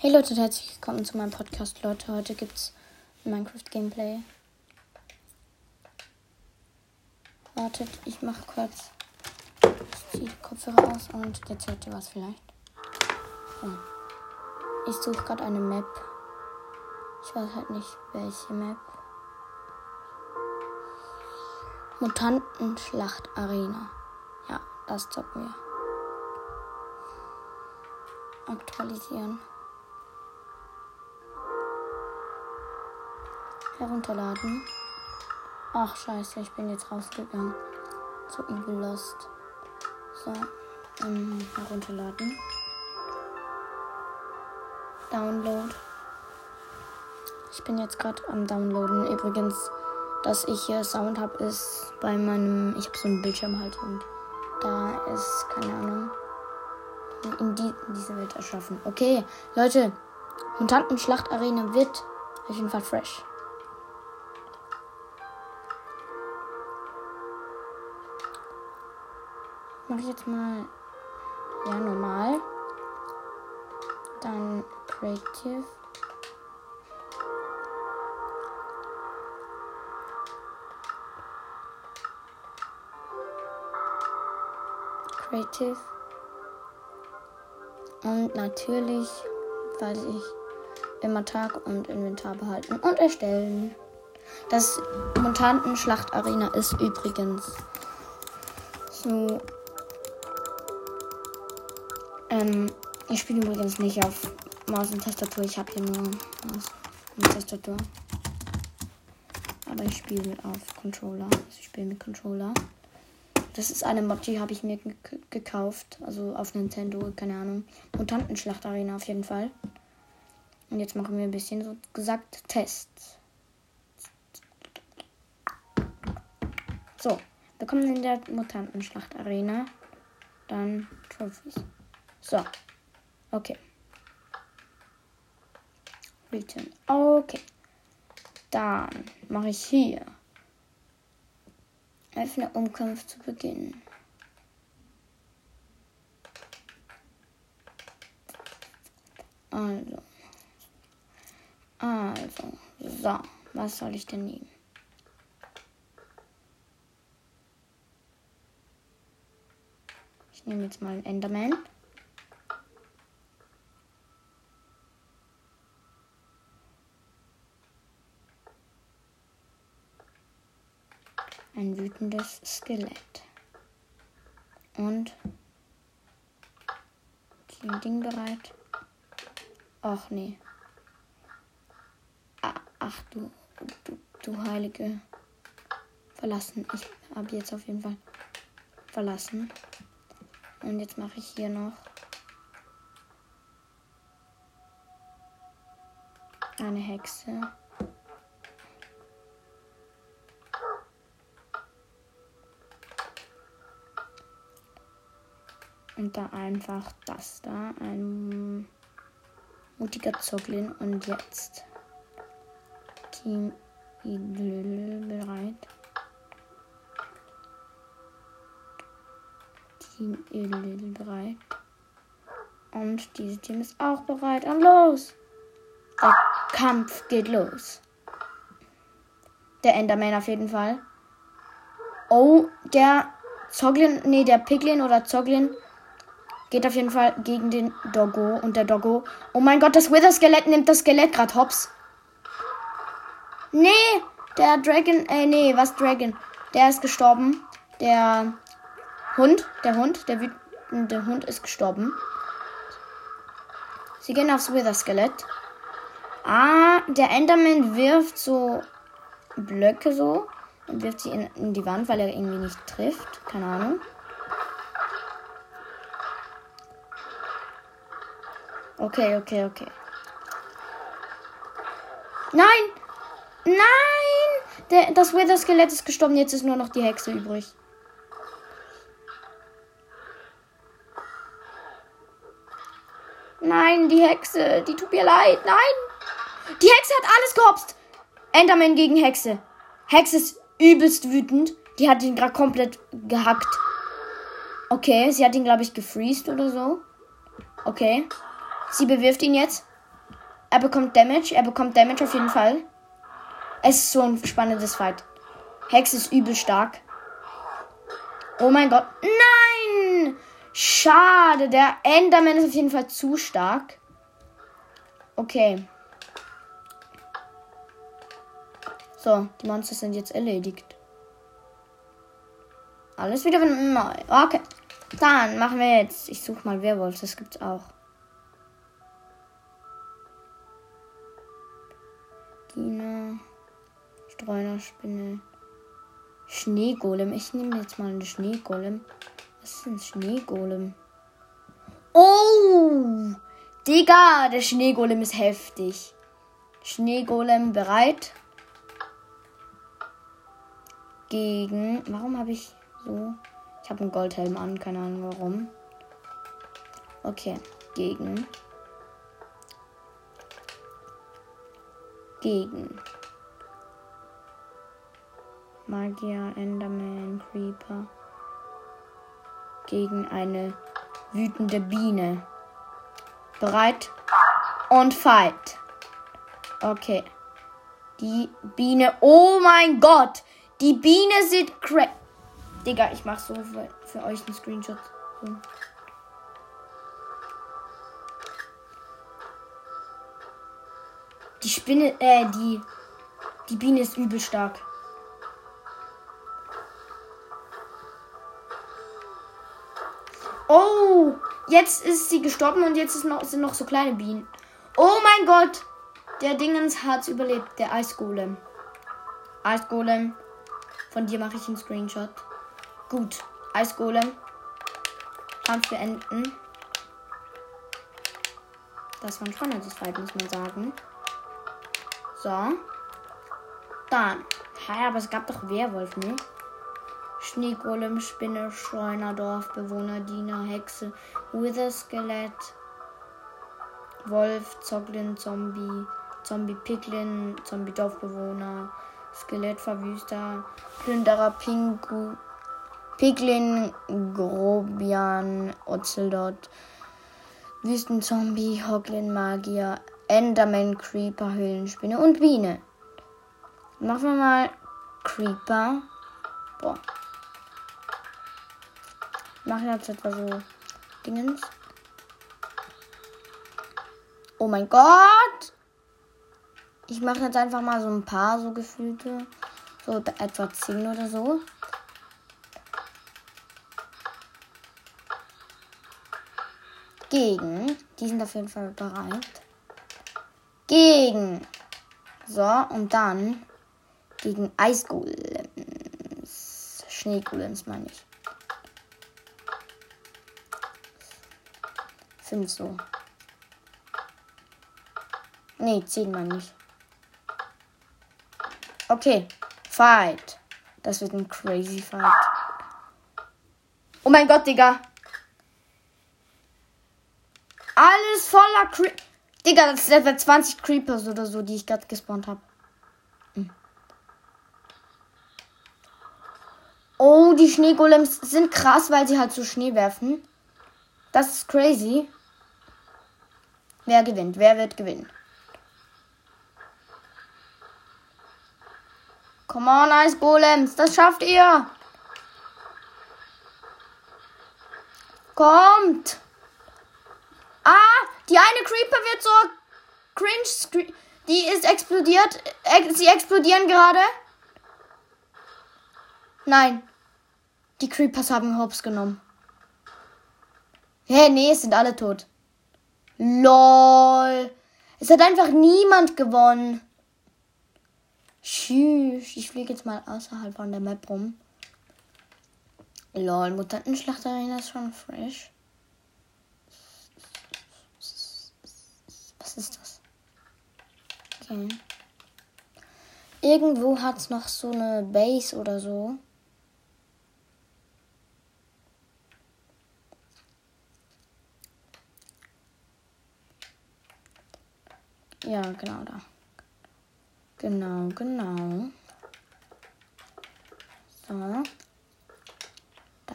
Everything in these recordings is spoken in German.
Hey Leute, herzlich willkommen zu meinem Podcast, Leute. Heute gibt's Minecraft Gameplay. Wartet, ich mach kurz. Die Kopfhörer aus und jetzt hört ihr was vielleicht. So. Ich suche gerade eine Map. Ich weiß halt nicht, welche Map. Mutantenschlacht Arena. Ja, das zocken wir. Aktualisieren. Herunterladen. Ach scheiße, ich bin jetzt rausgegangen. Zu Evil Lost. So, ähm, herunterladen. Download. Ich bin jetzt gerade am Downloaden. Übrigens, dass ich hier Sound habe, ist bei meinem. Ich habe so einen Bildschirm halt und da ist, keine Ahnung, in, die, in diese Welt erschaffen. Okay, Leute, Mutanten-Schlachtarena wird auf jeden Fall fresh. Mache ich jetzt mal ja normal. Dann Creative. Creative. Und natürlich weiß ich immer Tag und Inventar behalten und erstellen. Das Mutanten-Schlachtarena ist übrigens so. Ähm, ich spiele übrigens nicht auf Maus und Tastatur. Ich habe hier nur Maus und Tastatur. Aber ich spiele auf Controller. Also ich spiele mit Controller. Das ist eine Mod, die habe ich mir gekauft. Also auf Nintendo, keine Ahnung. Mutantenschlachtarena auf jeden Fall. Und jetzt machen wir ein bisschen so gesagt Tests. So, wir kommen in der Mutantenschlachtarena. Dann Trophies. So, okay. Return. Okay. Dann mache ich hier. Öffne Umkampf zu beginnen. Also. Also. So. Was soll ich denn nehmen? Ich nehme jetzt mal einen Enderman. Ein wütendes Skelett. Und ein Ding bereit. Ach nee. Ach du, du, du heilige. Verlassen. Ich habe jetzt auf jeden Fall verlassen. Und jetzt mache ich hier noch eine Hexe. Und da einfach das da. Ein mutiger Zoglin. Und jetzt Team Idlil bereit. Team Idlil bereit. Und dieses Team ist auch bereit. Und los! Der Kampf geht los. Der Enderman auf jeden Fall. Oh, der Zoglin, nee, der Piglin oder Zoglin Geht auf jeden Fall gegen den Doggo. Und der Doggo. Oh mein Gott, das Wither-Skelett nimmt das Skelett gerade hops. Nee, der Dragon. Äh, nee, was Dragon? Der ist gestorben. Der Hund. Der Hund. Der wütende Hund ist gestorben. Sie gehen aufs Wither-Skelett. Ah, der Enderman wirft so Blöcke so. Und wirft sie in, in die Wand, weil er irgendwie nicht trifft. Keine Ahnung. Okay, okay, okay. Nein! Nein! Der, das Wither-Skelett ist gestorben. Jetzt ist nur noch die Hexe übrig. Nein, die Hexe. Die tut mir leid. Nein! Die Hexe hat alles gehopst. Enderman gegen Hexe. Hexe ist übelst wütend. Die hat ihn gerade komplett gehackt. Okay, sie hat ihn, glaube ich, gefreezed oder so. Okay. Sie bewirft ihn jetzt. Er bekommt Damage. Er bekommt Damage auf jeden Fall. Es ist so ein spannendes Fight. Hex ist übel stark. Oh mein Gott. Nein! Schade. Der Enderman ist auf jeden Fall zu stark. Okay. So, die Monster sind jetzt erledigt. Alles wieder neu. Okay. Dann machen wir jetzt. Ich suche mal Werwolf, das gibt's auch. Streunerspinne. Schneegolem. Ich nehme jetzt mal einen Schneegolem. Was ist ein Schneegolem? Oh! Digga, der Schneegolem ist heftig. Schneegolem bereit. Gegen. Warum habe ich so. Ich habe einen Goldhelm an, keine Ahnung warum. Okay, gegen. Gegen. Magier, Enderman, Creeper. Gegen eine wütende Biene. Bereit? Und fight. Okay. Die Biene. Oh mein Gott! Die Biene sieht crack. Digga, ich mach so für, für euch einen Screenshot. So. Die Spinne, äh, die, die Biene ist übel stark. Oh, jetzt ist sie gestorben und jetzt noch, sind noch so kleine Bienen. Oh mein Gott, der Dingens hat überlebt, der Eisgolem. Eisgolem, von dir mache ich einen Screenshot. Gut. Eisgolem. Kampf beenden. Das war ein spannendes Fight, muss man sagen. So. Dann. Hä, aber es gab doch Werwolf, ne? Schneegolem, Spinne, Schreuner, Dorfbewohner, Diener, Hexe, Wither, Skelett, Wolf, Zoglin, Zombie, Zombie, Piglin, Zombie, Dorfbewohner, Skelett, Verwüster, Plünderer, Pingu, Piglin, Grobian, Ocelot, Wüstenzombie, Hoglin, Magier, Enderman, Creeper, Höhlenspinne und Biene. Machen wir mal Creeper. Boah. Machen jetzt etwa so Dingens. Oh mein Gott! Ich mache jetzt einfach mal so ein paar so gefühlte. So etwa 10 oder so. Gegen. Die sind auf jeden Fall bereit. Gegen. So, und dann gegen Eisgolems. Schneegolems meine ich. Fünf so. Nee, zehn meine ich. Okay. Fight. Das wird ein crazy Fight. Oh mein Gott, Digga. Alles voller Creep. Digga, das sind etwa 20 Creepers oder so, die ich gerade gespawnt habe. Hm. Oh, die Schneegolems sind krass, weil sie halt so Schnee werfen. Das ist crazy. Wer gewinnt? Wer wird gewinnen? Come on, Eisgolems, das schafft ihr. Kommt. Ah, die eine Creeper wird so cringe. Die ist explodiert. Sie explodieren gerade. Nein. Die Creepers haben Hops genommen. Hä, hey, nee, es sind alle tot. LOL. Es hat einfach niemand gewonnen. Tschüss. Ich fliege jetzt mal außerhalb von der Map rum. LOL, Mutantenschlachterei ist schon fresh. ist das? Okay. Irgendwo hat es noch so eine Base oder so. Ja, genau da. Genau, genau. So. Da.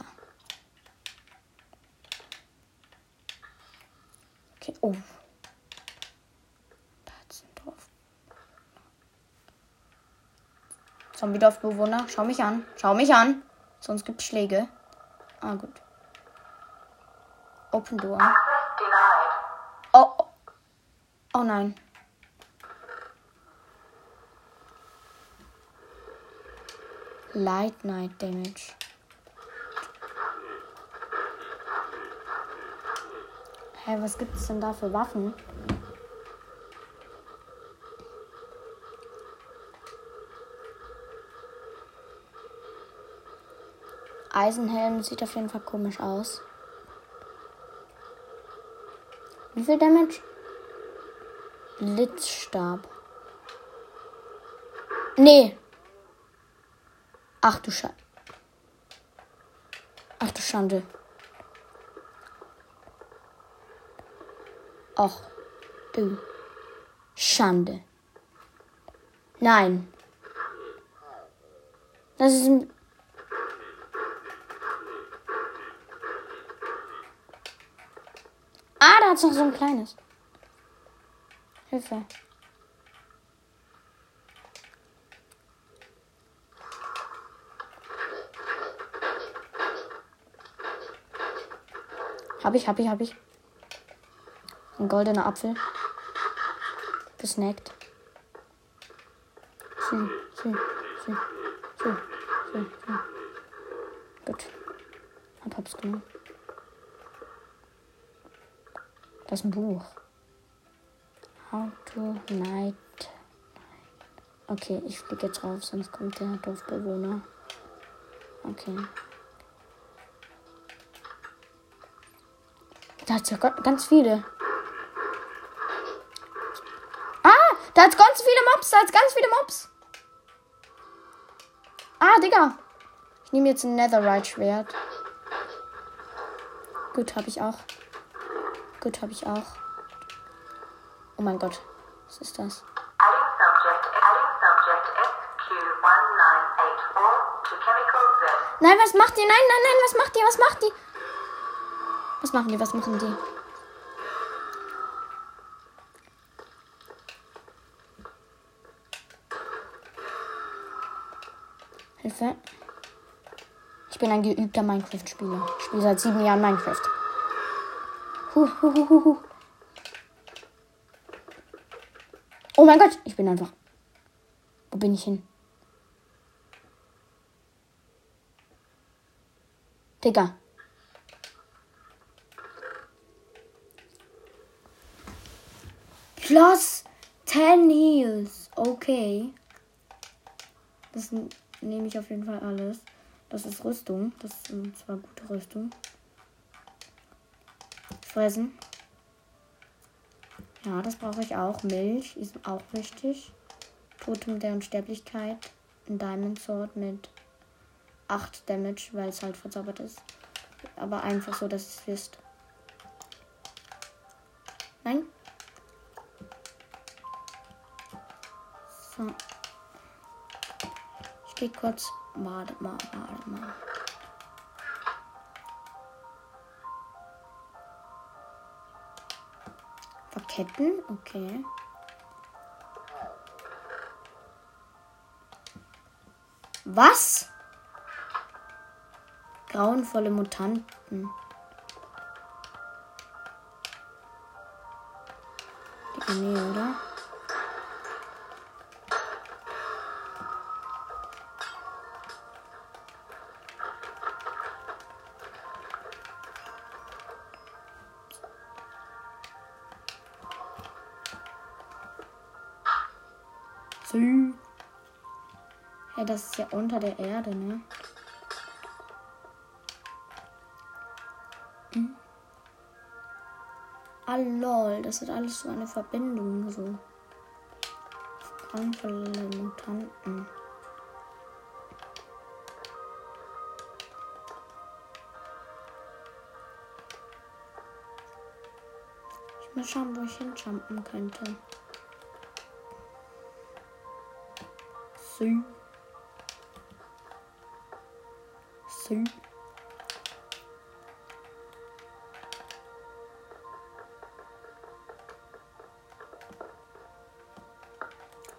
Okay, oh. Da ist ein Dorf. Zombie-Dorfbewohner, schau mich an. Schau mich an. Sonst gibt es Schläge. Ah, gut. Open Door. Oh, oh. oh nein. Light Night Damage. Hä, hey, was gibt es denn da für Waffen? Eisenhelm sieht auf jeden Fall komisch aus. Wie viel Damage? Blitzstab. Nee. Ach du Scheiße. Ach du Schande. Ach du Schande. Nein. Das ist ein Ah, da hat es noch so ein kleines. Hilfe. Hab ich, hab ich, hab ich. Ein goldener Apfel. Gesnackt. Schön, schön, schön, schön, schön, schön. Gut. Hab hab's genommen. Das ist ein Buch. How to night. Okay, ich fliege jetzt rauf, sonst kommt der Dorfbewohner. Okay. Da hat ja ganz viele. Ah, da hat ganz viele Mobs, da hat ganz viele Mobs. Ah, Digga. Ich nehme jetzt ein Netherite-Schwert. Gut, habe ich auch. Gut, habe ich auch. Oh mein Gott. Was ist das? Nein, was macht die? Nein, nein, nein, was macht die? Was macht die? Was machen die? Was machen die? Hilfe. Ich bin ein geübter Minecraft-Spieler. Ich spiele seit sieben Jahren Minecraft. Huh, huh, huh, huh. Oh mein Gott, ich bin einfach. Wo bin ich hin? Digga. Plus 10 Heals. Okay. Das nehme ich auf jeden Fall alles. Das ist Rüstung. Das ist zwar gute Rüstung fressen. Ja, das brauche ich auch. Milch ist auch wichtig. Totem der Unsterblichkeit. Ein Diamond Sword mit 8 Damage, weil es halt verzaubert ist. Aber einfach so, dass es wisst. Nein. So. Ich gehe kurz. Warte mal, warte mal. Ketten, okay. Was? Grauenvolle Mutanten. Nee, oder? Ja, das ist ja unter der Erde, ne? Hm. Ah, lol, das hat alles so eine Verbindung, so. Grauenvolle Mutanten. Ich muss schauen, wo ich hinjumpen könnte. Sü. Sü.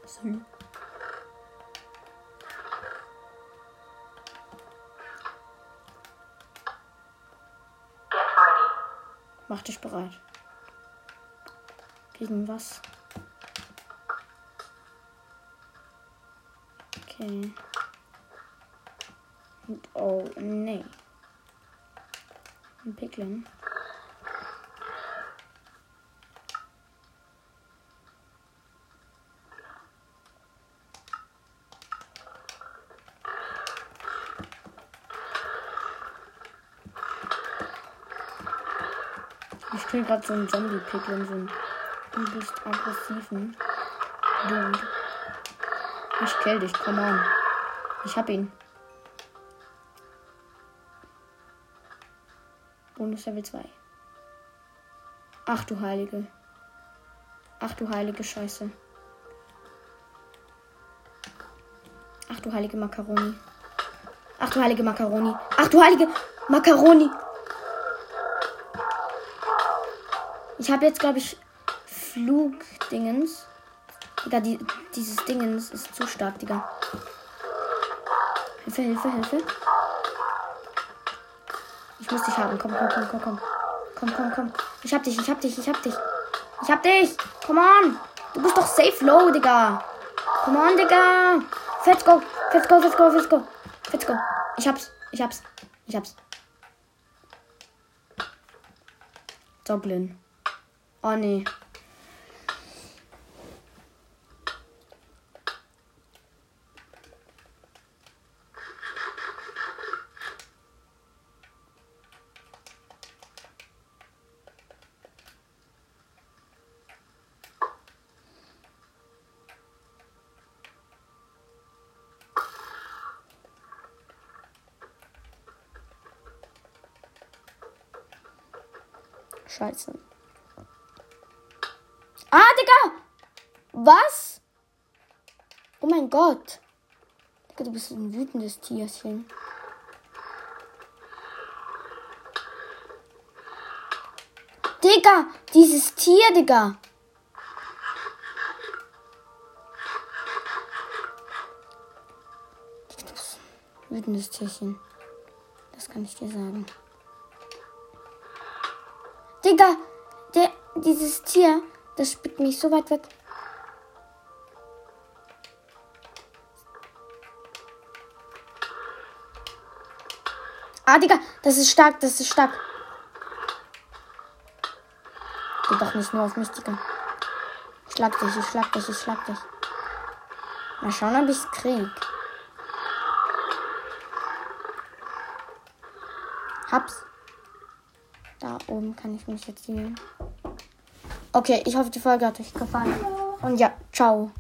Sü. Mach dich bereit. Gegen was? Okay. Und, oh, nee. Ein Piglin. Ich spiele gerade so einen Zombie-Piglin, so einen übelst aggressiven Dude. Ich kill dich, come on. Ich hab ihn. Bonus Level 2. Ach du Heilige. Ach du heilige Scheiße. Ach du heilige Macaroni. Ach du heilige Macaroni. Ach du heilige Macaroni. Ich habe jetzt, glaube ich, Flugdingens. Digga, die, dieses Dingens ist zu stark, Digga. Hilfe, Hilfe, Hilfe. Ich muss dich haben. Komm, komm, komm, komm, komm. Komm, komm, komm. Ich hab dich, ich hab dich, ich hab dich. Ich hab dich. Come on. Du bist doch safe low, Digga. Come on, Digga. Let's go. Let's go, let's go, let's go. Let's go. Ich hab's, ich hab's, ich hab's. Zoglin. Oh nee. Scheiße. Ah, Digga! Was? Oh mein Gott. Digga, du bist ein wütendes Tierchen. Digga, dieses Tier, Digga. Wütendes Tierchen. Das kann ich dir sagen. Digga, der, dieses Tier, das spickt mich so weit weg. Ah, Digga, das ist stark, das ist stark. Geh doch nicht nur auf mich, Digga. Ich schlag dich, ich schlag dich, ich schlag dich. Mal schauen, ob ich's krieg. Hab's. Oben kann ich mich jetzt sehen. Okay, ich hoffe, die Folge hat euch gefallen. Und ja, ciao.